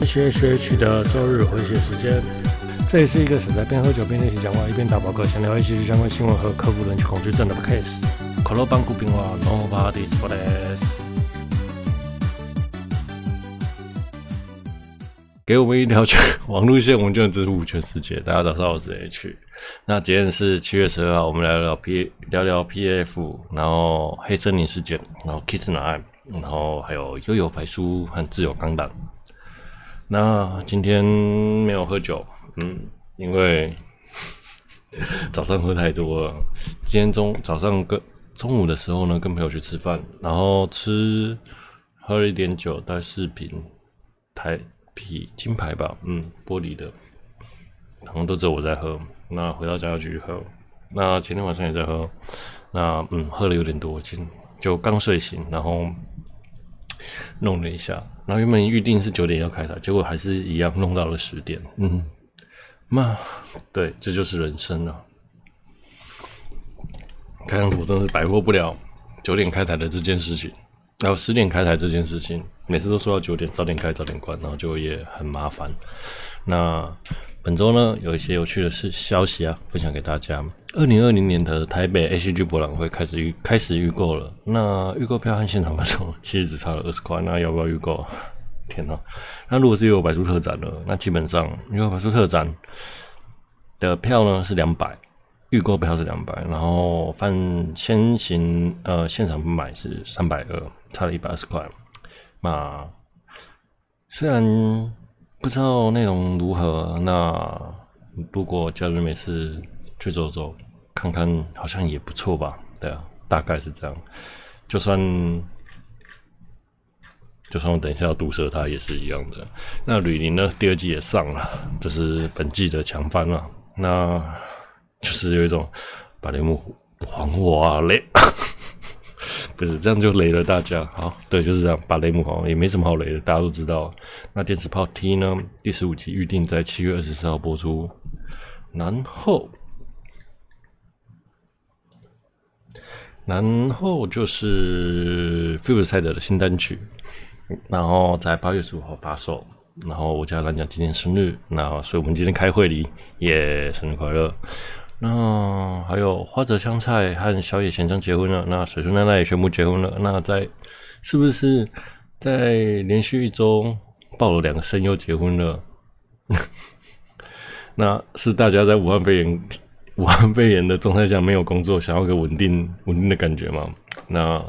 H H H 的周日回血时间，这也是一个是在边喝酒边练习讲话，一边打饱嗝，想聊一些相关新闻和克服人群恐惧症的 case。可乐邦古冰话，No parties for this。给我们一条网路线，我们就能支付全世界。大家早上好，我是 H。那今天是七月十二号，我们来聊聊 P，聊聊 PF，然后黑森林事件，然后 Kissna 案，然后还有悠悠白书和自由钢弹。那今天没有喝酒，嗯，因为 早上喝太多了。今天中早上跟中午的时候呢，跟朋友去吃饭，然后吃喝了一点酒，带四瓶台啤金牌吧，嗯，玻璃的，好像都只有我在喝。那回到家要继续喝。那前天晚上也在喝，那嗯，喝了有点多，今就刚睡醒，然后。弄了一下，然后原本预定是九点要开台，结果还是一样弄到了十点。嗯，那对，这就是人生啊！看样子我真的是摆脱不了九点开台的这件事情，然后十点开台这件事情，每次都说要九点，早点开早点关，然后就也很麻烦。那。本周呢，有一些有趣的事消息啊，分享给大家。二零二零年的台北 ACG 博览会开始预开始预购了。那预购票和现场发售 其实只差了二十块，那要不要预购？天哪！那如果是有百书特展的，那基本上有百书特展的票呢是两百，预购票是两百，然后翻先行呃现场买是三百二，差了一百二十块。那虽然。不知道内容如何，那如果假日没事去走走看看，好像也不错吧？对啊，大概是这样。就算就算我等一下要毒舌他也是一样的。那吕林呢？第二季也上了，这是本季的强番了。那就是有一种把雷姆还我啊雷。不是这样就雷了大家，好，对，就是这样，把雷姆好也没什么好雷的，大家都知道。那电磁炮 T 呢？第十五集预定在七月二十四号播出，然后，然后就是 Fused 的新单曲，然后在八月十五号发售。然后我家蓝讲今天生日，那所以我们今天开会里也生日快乐。那还有花泽香菜和小野贤章结婚了，那水树奈奈也宣布结婚了。那在是不是在连续一周爆了两个声优结婚了？那是大家在武汉肺炎 武汉肺炎的状态下没有工作，想要个稳定稳定的感觉吗？那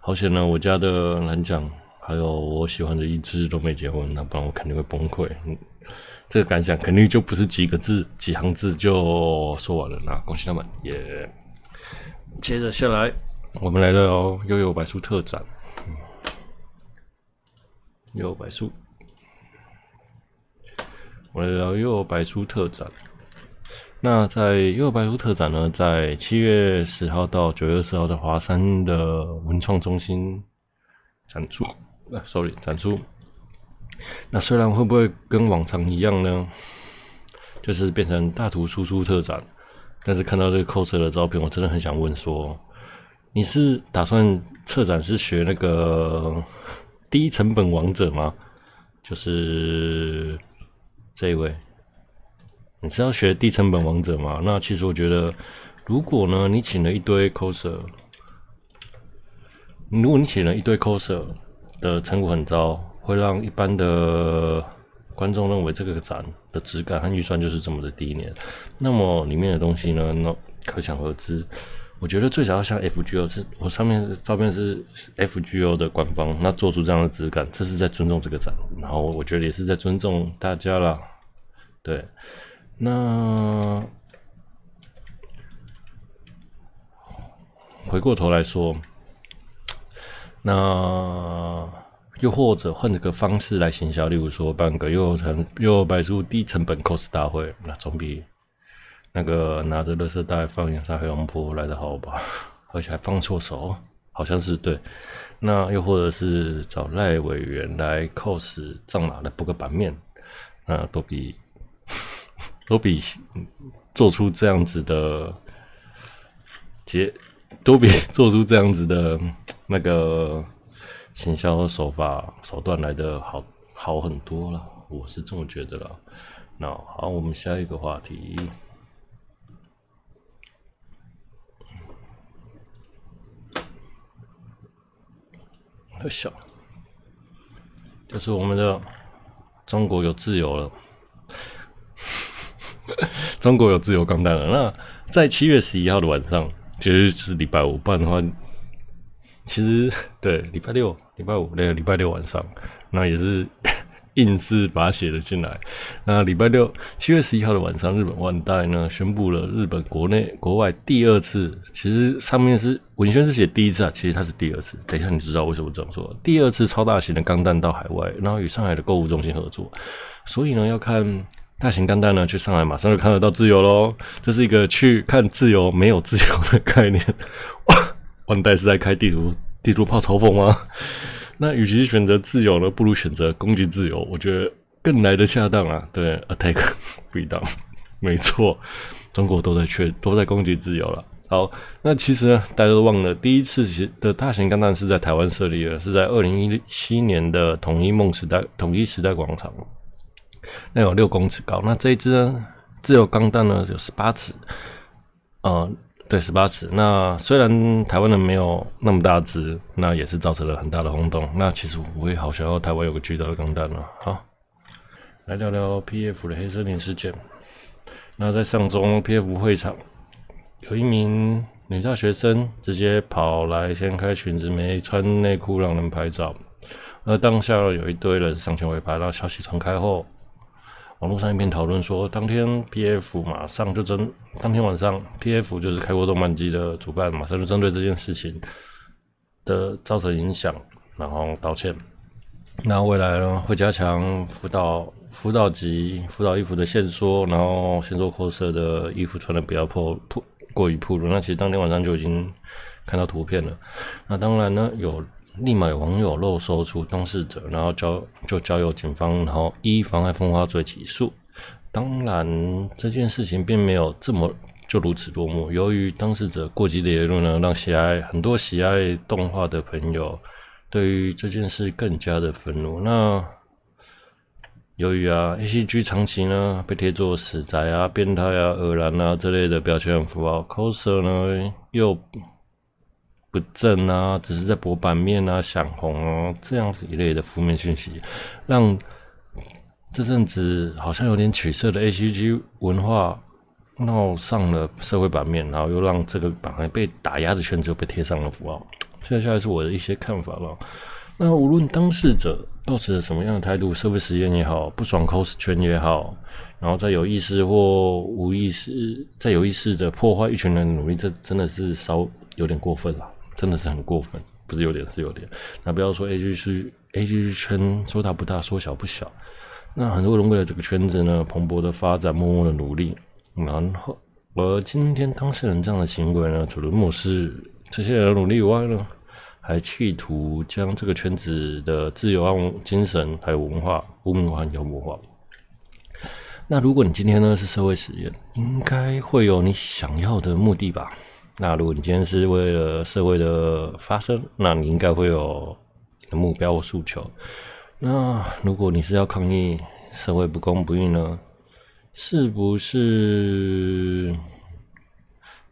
好险呢，我家的蓝讲还有我喜欢的一只都没结婚，那不然我肯定会崩溃。这个感想肯定就不是几个字、几行字就说完了。那恭喜他们！也、yeah、接着下来，我们来聊悠悠白书特展。悠悠白书，我来聊悠悠白书特展。那在悠悠白书特展呢，在七月十号到九月二十号，在华山的文创中心展出。啊，sorry，展出。那虽然会不会跟往常一样呢？就是变成大图输出特展，但是看到这个 coser 的照片，我真的很想问说：你是打算策展是学那个 低成本王者吗？就是这一位，你是要学低成本王者吗？那其实我觉得，如果呢，你请了一堆 coser，如果你请了一堆 coser 的成果很糟。会让一般的观众认为这个展的质感和预算就是这么的低廉，那么里面的东西呢？那可想而知。我觉得最少要像 FGO，是我上面照片是 FGO 的官方，那做出这样的质感，这是在尊重这个展，然后我觉得也是在尊重大家啦。对，那回过头来说，那。又或者换个方式来行销，例如说办个又成又摆出低成本 cos 大会，那总比那个拿着垃圾袋放盐杀黑龙坡来的好吧？而且还放错手，好像是对。那又或者是找赖委员来 cos 藏马的补个版面，那都比 都比做出这样子的结，都比做出这样子的那个。行销手法手段来的好好很多了，我是这么觉得了。那好，我们下一个话题。很小，就是我们的中国有自由了，中国有自由钢弹了。那在七月十一号的晚上，其实是礼拜五，不然的话，其实对礼拜六、礼拜五那个礼拜六晚上，那也是。硬是把它写了进来。那礼拜六七月十一号的晚上，日本万代呢宣布了日本国内国外第二次，其实上面是文宣是写第一次啊，其实它是第二次。等一下你知道为什么这样说？第二次超大型的钢弹到海外，然后与上海的购物中心合作，所以呢要看大型钢弹呢去上海马上就看得到自由喽。这是一个去看自由没有自由的概念。万代是在开地图地图炮嘲讽吗？那与其选择自由呢，不如选择攻击自由，我觉得更来得恰当啊。对，attack freedom，没错，中国都在缺，都在攻击自由了。好，那其实呢，大家都忘了，第一次的大型钢弹是在台湾设立的，是在二零一七年的统一梦时代统一时代广场，那有六公尺高。那这一支呢，自由钢弹呢有十八尺，呃。对，十八尺。那虽然台湾人没有那么大只，那也是造成了很大的轰动。那其实我也好想要台湾有个巨大的钢弹了。好，来聊聊 PF 的黑森林事件。那在上周 PF 会场，有一名女大学生直接跑来掀开裙子，没穿内裤让人拍照。而当下有一堆人上前围拍，然后消息传开后。网络上一片讨论说，当天 PF 马上就针，当天晚上 PF 就是开国动漫祭的主办，马上就针对这件事情的造成影响，然后道歉。那未来呢，会加强辅导辅导级辅导衣服的限缩，然后限缩 cos 的衣服穿的不要破破过于暴露。那其实当天晚上就已经看到图片了。那当然呢，有。立马有网友漏搜出当事者，然后交就交由警方，然后依妨碍风化罪起诉。当然，这件事情并没有这么就如此落幕。由于当事者过激的言论呢，让喜爱很多喜爱动画的朋友对于这件事更加的愤怒。那由于啊，ACG 长期呢被贴作死宅啊、变态啊、恶男啊这类的标签符号，coser 呢又。不正啊，只是在博版面啊，想红啊，这样子一类的负面讯息，让这阵子好像有点取色的 ACG 文化闹上了社会版面，然后又让这个本来被打压的圈子又被贴上了符号。接下来是我的一些看法了。那无论当事者抱持着什么样的态度，社会实验也好，不爽 cos 圈也好，然后在有意识或无意识，在有意识的破坏一群人的努力，这真的是稍有点过分了。真的是很过分，不是有点，是有点。那不要说 A G 是 A G 圈，说大不大，说小不小。那很多人为了这个圈子呢，蓬勃的发展，默默的努力。然后，而今天当事人这样的行为呢，除了漠视这些人的努力以外呢，还企图将这个圈子的自由和精神还有文化污名化妖魔化。那如果你今天呢是社会实验，应该会有你想要的目的吧？那如果你今天是为了社会的发声，那你应该会有目标和诉求。那如果你是要抗议社会不公不义呢？是不是？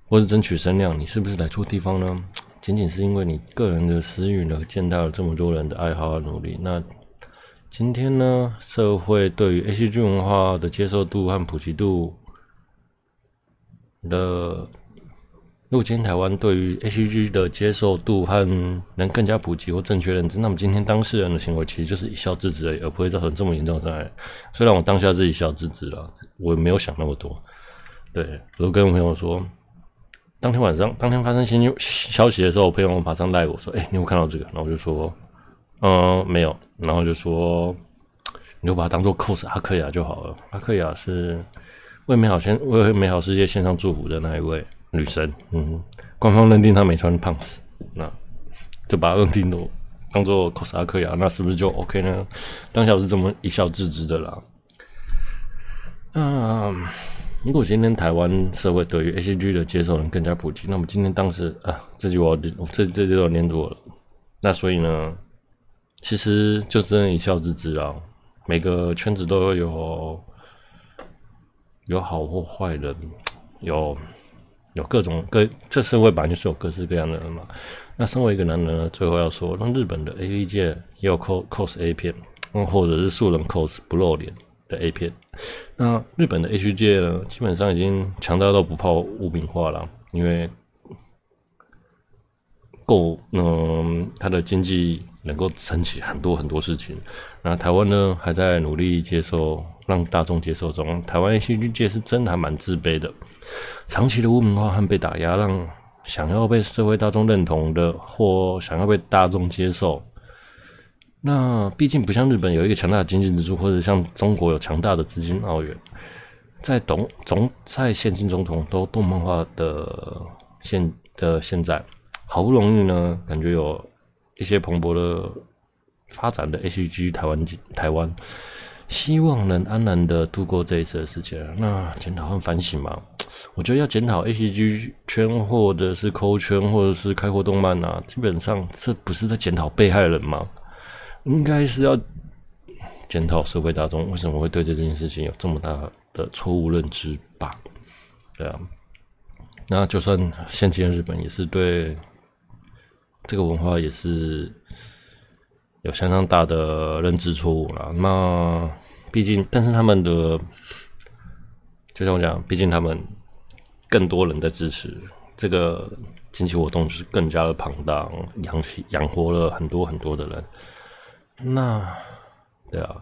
或是争取声量？你是不是来错地方呢？仅仅是因为你个人的私欲呢，见到了这么多人的爱好和努力。那今天呢，社会对于 ACG 文化的接受度和普及度的。如果今天台湾对于 ACG 的接受度和能更加普及或正确认知，那么今天当事人的行为其实就是一笑置之而已，而不会造成这么严重的伤害。虽然我当下是一笑置之了，我没有想那么多。对，我都跟我朋友说，当天晚上当天发生新消息的时候，我朋友马上赖我说：“哎、你有看到这个？”然后我就说：“嗯，没有。”然后就说：“你就把它当做 cos 阿克亚就好了。阿克亚是为美好先为美好世界献上祝福的那一位。”女神，嗯，官方认定她没穿胖子，那就把她认定都当做 cos 阿克亚，那是不是就 OK 呢？当下是这么一笑置之的啦。那如果今天台湾社会对于 ACG 的接受能更加普及，那么今天当时啊，这句我这这就要黏住我了。那所以呢，其实就真的一笑置之啊。每个圈子都有有好或坏人，有有各种各这社会本来就是有各式各样的人嘛。那身为一个男人呢，最后要说，那日本的 AV 界也有 cos cos A 片，或者是素人 cos 不露脸的 A 片。那日本的 H 界呢，基本上已经强大到不怕污名化了，因为够嗯，他的经济。能够撑起很多很多事情，那台湾呢，还在努力接受，让大众接受中。台湾戏剧界是真的还蛮自卑的，长期的污名化和被打压，让想要被社会大众认同的或想要被大众接受，那毕竟不像日本有一个强大的经济支柱，或者像中国有强大的资金澳元，在总总在现今总统都动漫化的现的现在，好不容易呢，感觉有。一些蓬勃的发展的 H G 台湾台湾，希望能安然的度过这一次的事情。那检讨和反省嘛，我觉得要检讨 H G 圈，或者是抠圈，或者是开阔动漫啊，基本上这不是在检讨被害人吗？应该是要检讨社会大众为什么会对这件事情有这么大的错误认知吧？对啊，那就算现今的日本也是对。这个文化也是有相当大的认知错误了。那毕竟，但是他们的，就像我讲，毕竟他们更多人在支持这个经济活动，就是更加的庞大，养起养活了很多很多的人。那对啊，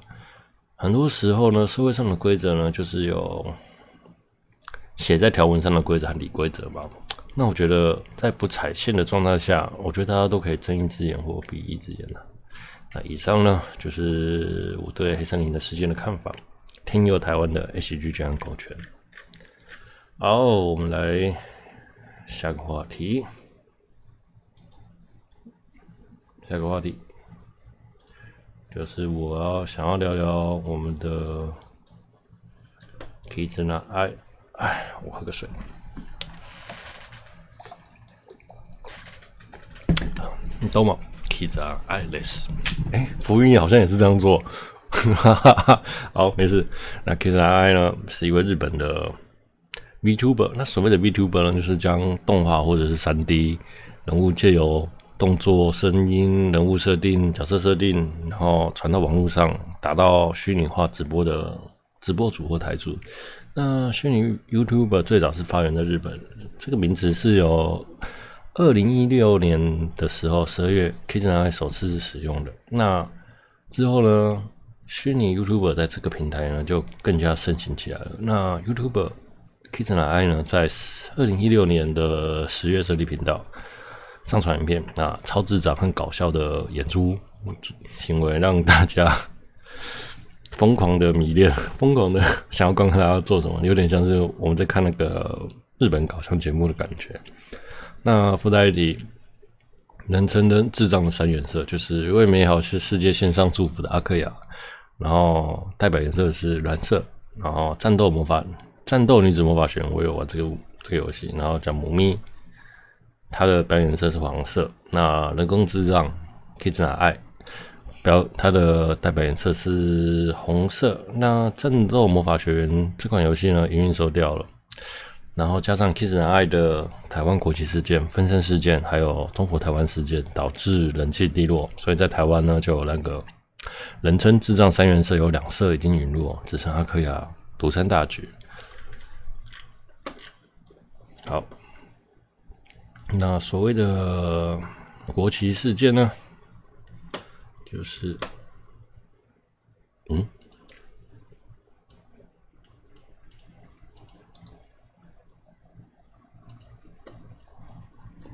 很多时候呢，社会上的规则呢，就是有写在条文上的规则和理规则吧。那我觉得，在不踩线的状态下，我觉得大家都可以睁一只眼或闭一只眼了。那以上呢，就是我对黑森林的事件的看法。听有台湾的 ACG 这样狗圈。好，我们来下个话题。下个话题就是我要想要聊聊我们的 Kizuna AI。哎，我喝个水。你懂吗？Kizuna AI，哎，福音好像也是这样做，哈哈哈。好，没事。那 Kizuna AI 呢，是一位日本的 VTuber。那所谓的 VTuber 呢，就是将动画或者是三 D 人物借由动作、声音、人物设定、角色设定，然后传到网络上，达到虚拟化直播的直播主或台主。那虚拟 YouTuber 最早是发源在日本，这个名词是由。二零一六年的时候，十二月，Kizuna AI 首次是使用的。那之后呢，虚拟 YouTuber 在这个平台呢就更加盛行起来了。那 YouTuber Kizuna AI 呢，在二零一六年的十月设立频道，上传影片，那超智障很搞笑的演出行为，让大家疯狂的迷恋，疯狂的 想要观看他要做什么，有点像是我们在看那个日本搞笑节目的感觉。那附带一提，人称的智障的三原色，就是为美好是世界献上祝福的阿克亚，然后代表颜色是蓝色，然后战斗魔法战斗女子魔法学院我有玩这个这个游戏，然后叫母咪，它的表演色是黄色。那人工智障 Kizuna AI 表它的代表颜色是红色。那战斗魔法学院这款游戏呢，营运收掉了。然后加上 Kiss and I 的台湾国旗事件、分身事件，还有中国台湾事件，导致人气低落。所以在台湾呢，就有那个人称“智障三原色”，有两色已经陨落，只剩阿克亚独占大局。好，那所谓的国旗事件呢，就是，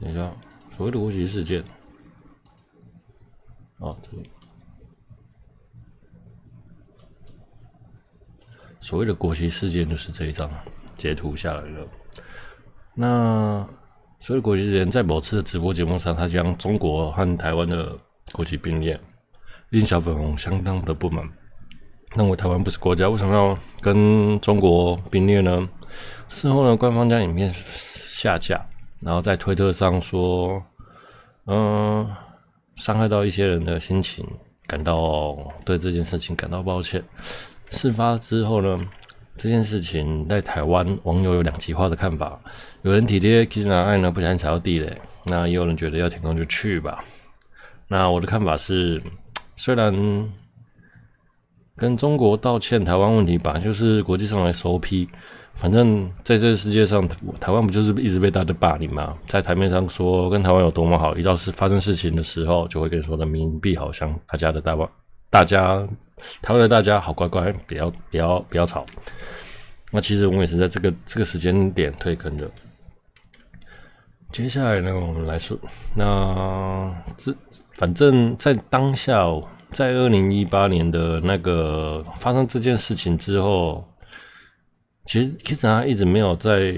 等一下，所谓的国旗事件，啊，这里，所谓的国旗事件就是这一张截图下来的。那所谓国旗事件，在某次的直播节目上，他将中国和台湾的国旗并列，令小粉红相当的不满，认为台湾不是国家，为什么要跟中国并列呢？事后呢，官方将影片下架。然后在推特上说，嗯，伤害到一些人的心情，感到对这件事情感到抱歉。事发之后呢，这件事情在台湾网友有两极化的看法，有人体贴 Kizuna 爱呢不小心踩到地雷，那也有人觉得要停工就去吧。那我的看法是，虽然跟中国道歉台湾问题本来，就是国际上的 SOP。反正在这个世界上，台湾不就是一直被大家霸凌吗？在台面上说跟台湾有多么好，一到是发生事情的时候，就会跟你说的民币好像大家的大湾，大家台湾的大家好乖乖，不要不要不要吵。那其实我们也是在这个这个时间点退坑的。接下来呢，我们来说，那这反正在当下，在二零一八年的那个发生这件事情之后。其实 Kizuna 一直没有在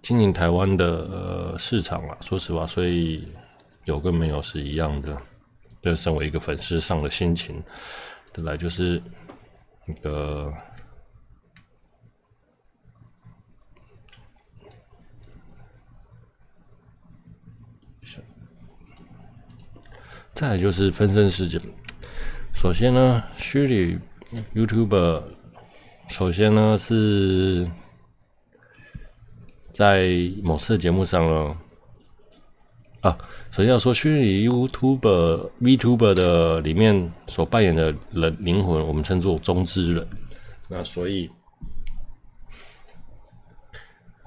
经营台湾的、呃、市场啊，说实话，所以有跟没有是一样的。就身为一个粉丝上的心情，再来就是那个，再来就是分身事件。首先呢，虚拟 YouTuber。首先呢，是在某次节目上了啊。首先要说虚拟 YouTuber、VTuber 的里面所扮演的人灵魂，我们称作中之人。那所以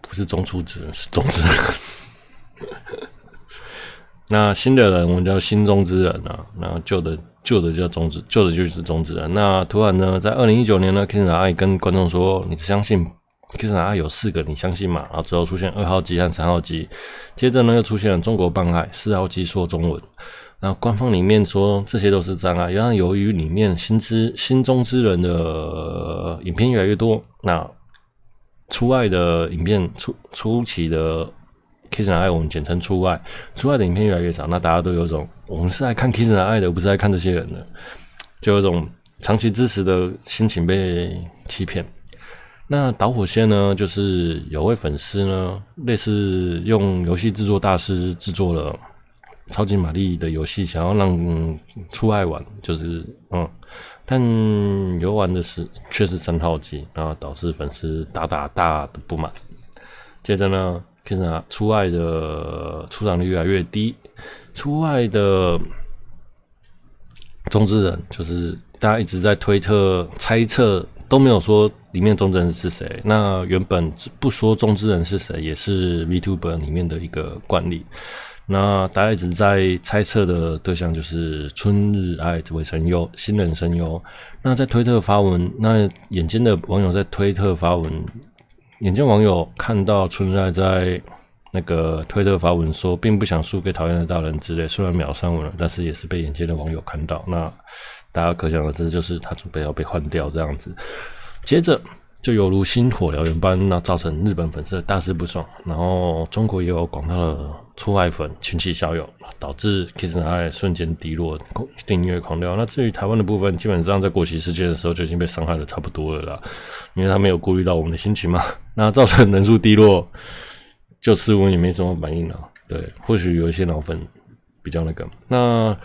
不是中出之人，是中之人。那新的人我们叫新中之人啊，那旧的。旧的就叫中止，旧的就是中之人。那突然呢，在二零一九年呢，Kizuna 爱跟观众说：“你相信 Kizuna 有四个，你相信吗？”然后之后出现二号机和三号机，接着呢又出现了中国办爱，四号机说中文。那官方里面说这些都是障碍，然后由于里面新之新中之人的影片越来越多，那出爱的影片初初期的。Kizuna 爱我们简称出爱，出爱的影片越来越少，那大家都有种我们是来看 Kizuna 爱的，不是来看这些人的，就有种长期支持的心情被欺骗。那导火线呢，就是有位粉丝呢，类似用游戏制作大师制作了超级玛丽的游戏，想要让出爱玩，就是嗯，但游玩的是却是三套机，然后导致粉丝大大大的不满。接着呢。Kizuna 出爱的出场率越来越低，出爱的中之人就是大家一直在推特猜测，都没有说里面中之人是谁。那原本不说中之人是谁，也是 VTuber 里面的一个惯例。那大家一直在猜测的对象就是春日爱这位声优，新人声优。那在推特发文，那眼尖的网友在推特发文。眼见网友看到存在在那个推特发文说，并不想输给讨厌的大人之类，虽然秒删文了，但是也是被眼尖的网友看到。那大家可想而知，就是他准备要被换掉这样子。接着就犹如星火燎原般，那造成日本粉丝大肆不爽，然后中国也有广大的出爱粉群起效尤，导致 Kisan 爱瞬间低落，订阅狂掉。那至于台湾的部分，基本上在国旗事件的时候就已经被伤害的差不多了啦，因为他没有顾虑到我们的心情嘛。那造成人数低落，就似乎也没什么反应了。对，或许有一些老粉比较那个。那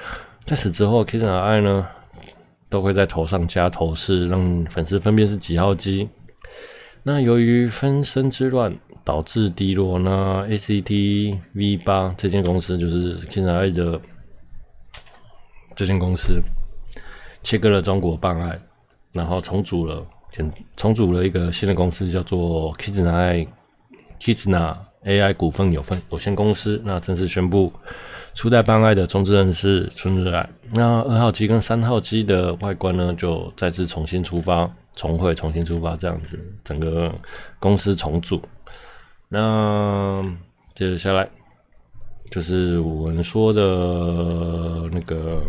在此之后，Kisan 爱呢都会在头上加头饰，让粉丝分辨是几号机。那由于分身之乱导致低落，那 ACT V 八这间公司就是 Kizuna 爱的这间公司切割了中国办爱，然后重组了。重组了一个新的公司，叫做 Kizuna Kizuna AI 股份有份有限公司。那正式宣布，初代办爱的中之人是春日爱。那二号机跟三号机的外观呢，就再次重新出发，重会重新出发这样子，整个公司重组。那接着下来就是我们说的那个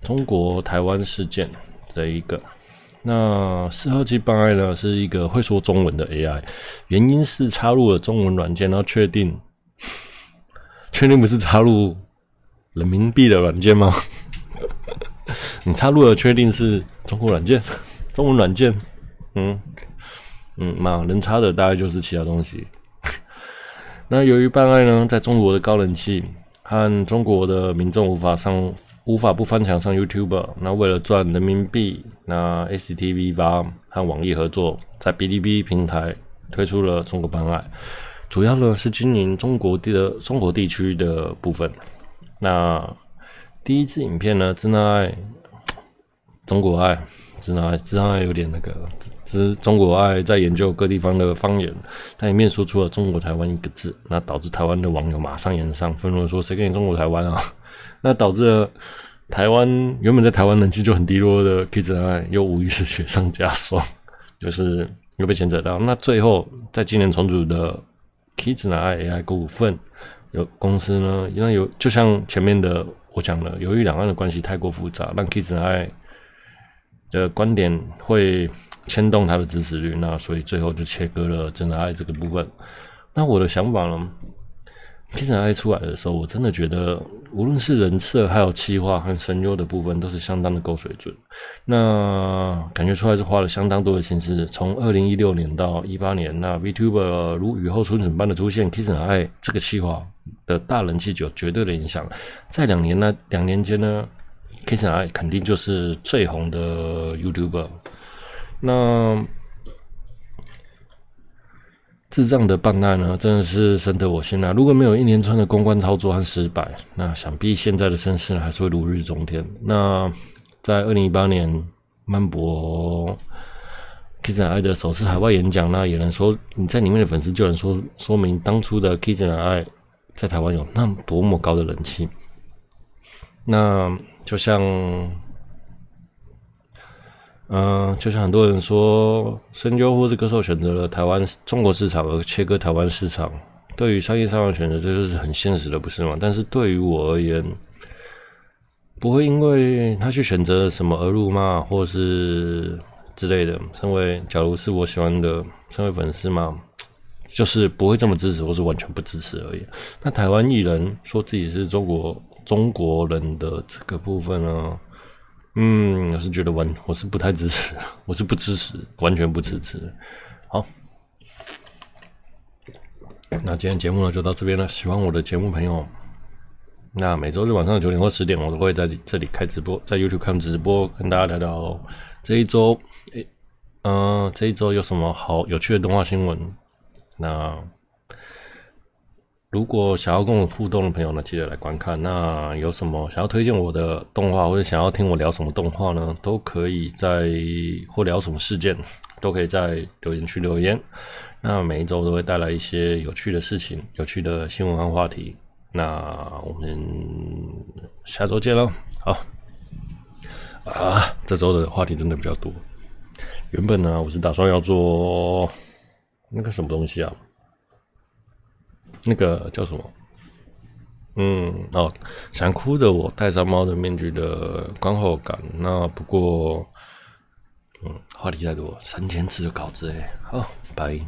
中国台湾事件。这一个，那四号机办爱呢，是一个会说中文的 AI，原因是插入了中文软件，然后确定，确定不是插入人民币的软件吗？你插入了，确定是中国软件，中文软件，嗯嗯嘛，能差的大概就是其他东西。那由于办爱呢，在中国的高人气，和中国的民众无法上无法不翻墙上 YouTube。那为了赚人民币，那 ACTV 八和网易合作，在哔哩哔哩平台推出了中国办爱，主要呢是经营中国地的中国地区的部分。那第一支影片呢，真爱中国爱。知道，知道有点那个，知中国爱在研究各地方的方言，他里面说出了“中国台湾”一个字，那导致台湾的网友马上言上，愤怒说：“谁跟你中国台湾啊？” 那导致了台湾原本在台湾人气就很低落的 Kids 又无疑是雪上加霜，就是又被牵扯到。那最后在今年重组的 Kids 爱 AI 股份有公司呢，因为有就像前面的我讲了，由于两岸的关系太过复杂，让 Kids 爱。的观点会牵动他的支持率，那所以最后就切割了真的爱这个部分。那我的想法呢？真的爱出来的时候，我真的觉得无论是人设还有企划和声优的部分，都是相当的够水准。那感觉出来是花了相当多的心思，从二零一六年到一八年，那 VTuber 如雨后春笋般的出现，Kiss 爱这个企划的大人气就有绝对的影响。在两年呢，两年间呢。Kiss 爱肯定就是最红的 YouTuber。那智障的办案呢，真的是深得我心啊！如果没有一连串的公关操作和失败，那想必现在的声势呢，还是会如日中天。那在二零一八年漫博 Kiss 爱的首次海外演讲，那也能说你在里面的粉丝就能说说明当初的 Kiss 爱在台湾有那么多么高的人气。那就像，嗯、就像很多人说，声优或是歌手选择了台湾中国市场而切割台湾市场，对于商业上的选择，这就是很现实的，不是吗？但是对于我而言，不会因为他去选择什么而辱骂，或是之类的。身为假如是我喜欢的，身为粉丝嘛，就是不会这么支持，或是完全不支持而已。那台湾艺人说自己是中国。中国人的这个部分呢，嗯，我是觉得完，我是不太支持，我是不支持，完全不支持。好，那今天节目呢就到这边了。喜欢我的节目朋友，那每周日晚上九点或十点，我都会在这里开直播，在 YouTube 看直播，跟大家聊聊这一周，诶，嗯，这一周有什么好有趣的动画新闻？那。如果想要跟我互动的朋友呢，记得来观看。那有什么想要推荐我的动画，或者想要听我聊什么动画呢？都可以在或聊什么事件，都可以在留言区留言。那每一周都会带来一些有趣的事情、有趣的新闻和话题。那我们下周见喽！好啊，这周的话题真的比较多。原本呢，我是打算要做那个什么东西啊。那个叫什么？嗯，哦，想哭的我戴上猫的面具的观后感。那不过，嗯，话题太多，三千字的稿子哎。好，拜。